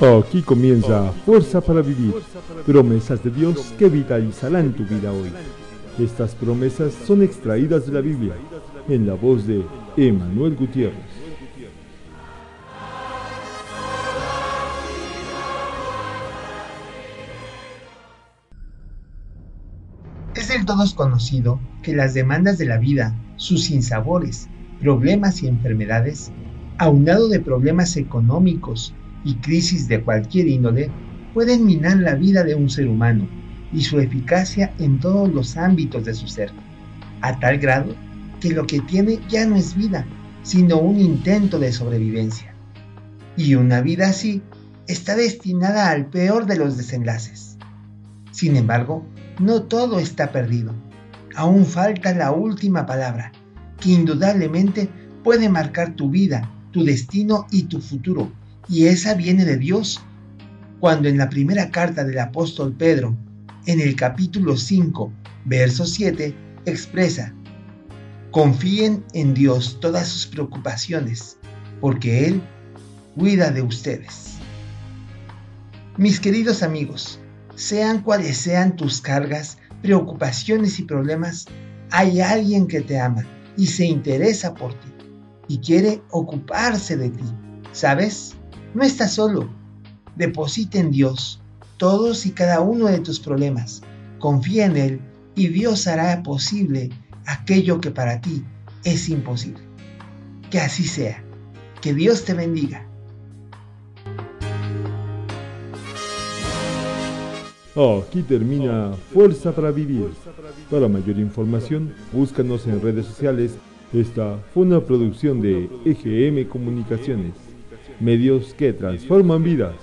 Aquí comienza Fuerza para Vivir, promesas de Dios que vitalizarán tu vida hoy. Estas promesas son extraídas de la Biblia, en la voz de Emanuel Gutiérrez. Es del todo conocido que las demandas de la vida, sus sinsabores, problemas y enfermedades, aunado de problemas económicos, y crisis de cualquier índole pueden minar la vida de un ser humano y su eficacia en todos los ámbitos de su ser, a tal grado que lo que tiene ya no es vida, sino un intento de sobrevivencia. Y una vida así está destinada al peor de los desenlaces. Sin embargo, no todo está perdido. Aún falta la última palabra, que indudablemente puede marcar tu vida, tu destino y tu futuro y esa viene de Dios. Cuando en la primera carta del apóstol Pedro, en el capítulo 5, verso 7, expresa, confíen en Dios todas sus preocupaciones, porque Él cuida de ustedes. Mis queridos amigos, sean cuales sean tus cargas, preocupaciones y problemas, hay alguien que te ama y se interesa por ti y quiere ocuparse de ti. ¿Sabes? No estás solo. Deposita en Dios todos y cada uno de tus problemas. Confía en Él y Dios hará posible aquello que para ti es imposible. Que así sea. Que Dios te bendiga. Aquí termina Fuerza para Vivir. Para mayor información, búscanos en redes sociales. Esta fue una producción de EGM Comunicaciones medios que transforman vidas.